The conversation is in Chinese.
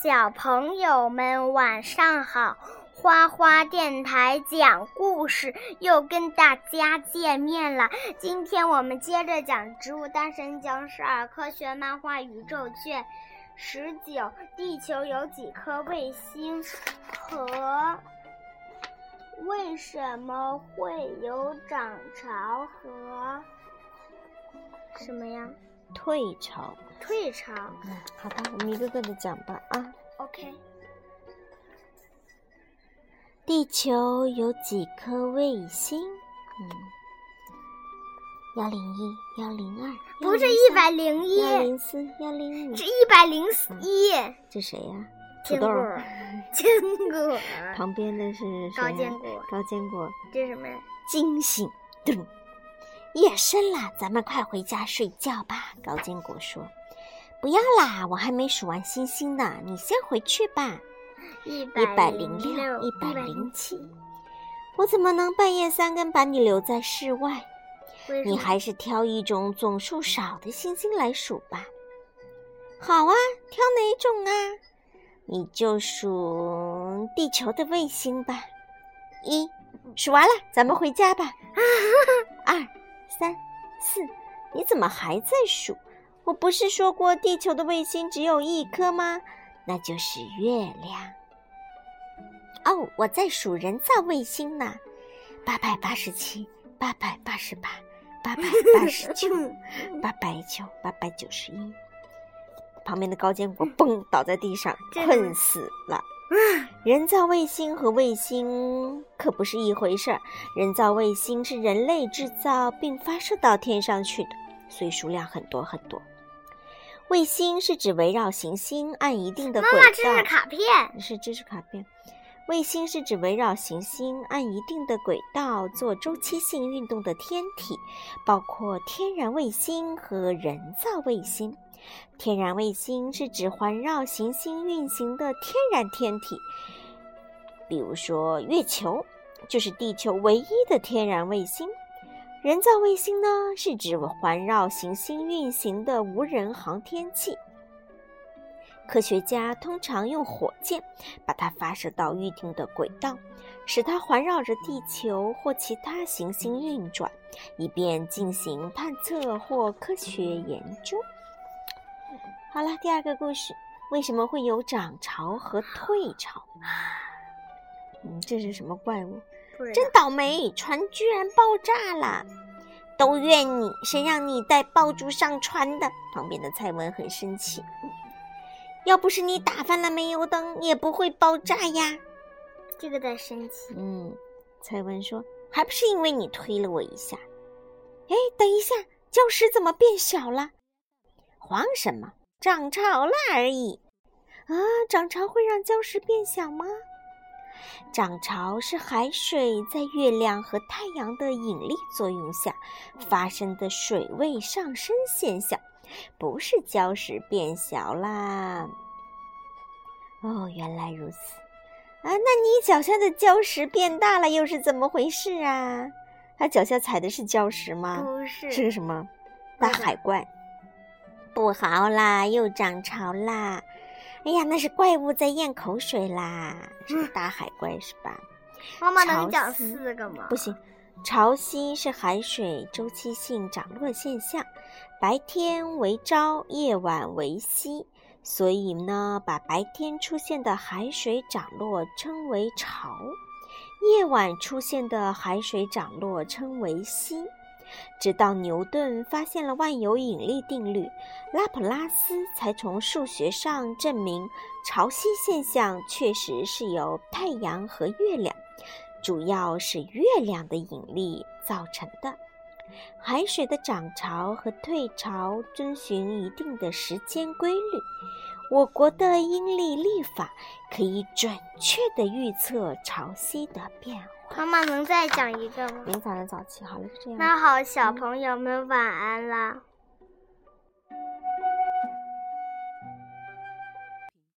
小朋友们晚上好，花花电台讲故事又跟大家见面了。今天我们接着讲《植物大神讲十二科学漫画宇宙卷》十九：地球有几颗卫星和为什么会有涨潮和什么呀？退潮。退潮。嗯，好吧，我们一个个的讲吧啊。OK。地球有几颗卫星？嗯，幺零一、幺零二，不是一百零一，幺零四、幺零五，是一百零一。这谁呀？土豆。，坚果，旁边的是谁呀高坚果。高坚果。这是什么呀？惊醒！噔，夜深了，咱们快回家睡觉吧。高坚果说：“不要啦，我还没数完星星呢，你先回去吧。”一一百零零六、一百百零七，我怎么能半夜三更把你留在室外？你还是挑一种总数少的星星来数吧。好啊，挑哪种啊？你就数地球的卫星吧。一，数完了，咱们回家吧。二、三、四，你怎么还在数？我不是说过地球的卫星只有一颗吗？那就是月亮。哦，我在数人造卫星呢，八百八十七，八百八十八。八百八十九，八百九，八百九十一。旁边的高坚果嘣倒在地上，困死了。人造卫星和卫星可不是一回事儿。人造卫星是人类制造并发射到天上去的，所以数量很多很多。卫星是指围绕行星按一定的轨道。妈妈，这是卡片。是知识卡片。卫星是指围绕行星按一定的轨道做周期性运动的天体，包括天然卫星和人造卫星。天然卫星是指环绕行星运行的天然天体，比如说月球就是地球唯一的天然卫星。人造卫星呢，是指环绕行星运行的无人航天器。科学家通常用火箭把它发射到预定的轨道，使它环绕着地球或其他行星运转，以便进行探测或科学研究。好了，第二个故事：为什么会有涨潮和退潮？嗯，这是什么怪物？真倒霉，船居然爆炸了！都怨你，谁让你带爆竹上船的？旁边的蔡文很生气。要不是你打翻了煤油灯，也不会爆炸呀。这个在生气。嗯，蔡文说，还不是因为你推了我一下。哎，等一下，礁石怎么变小了？慌什么？涨潮了而已。啊，涨潮会让礁石变小吗？涨潮是海水在月亮和太阳的引力作用下发生的水位上升现象，不是礁石变小啦。哦，原来如此。啊，那你脚下的礁石变大了，又是怎么回事啊？他脚下踩的是礁石吗？不是，是个什么？大海怪。不好啦，又涨潮啦！哎呀，那是怪物在咽口水啦，是大海怪是吧？妈妈能讲四个吗？不行，潮汐是海水周期性涨落现象，白天为朝，夜晚为夕，所以呢，把白天出现的海水涨落称为潮，夜晚出现的海水涨落称为夕。直到牛顿发现了万有引力定律，拉普拉斯才从数学上证明潮汐现象确实是由太阳和月亮，主要是月亮的引力造成的。海水的涨潮和退潮遵循一定的时间规律。我国的阴历历法可以准确地预测潮汐的变化。妈妈能再讲一个吗？明早上早起，好了，就这样。那好，小朋友们晚安啦。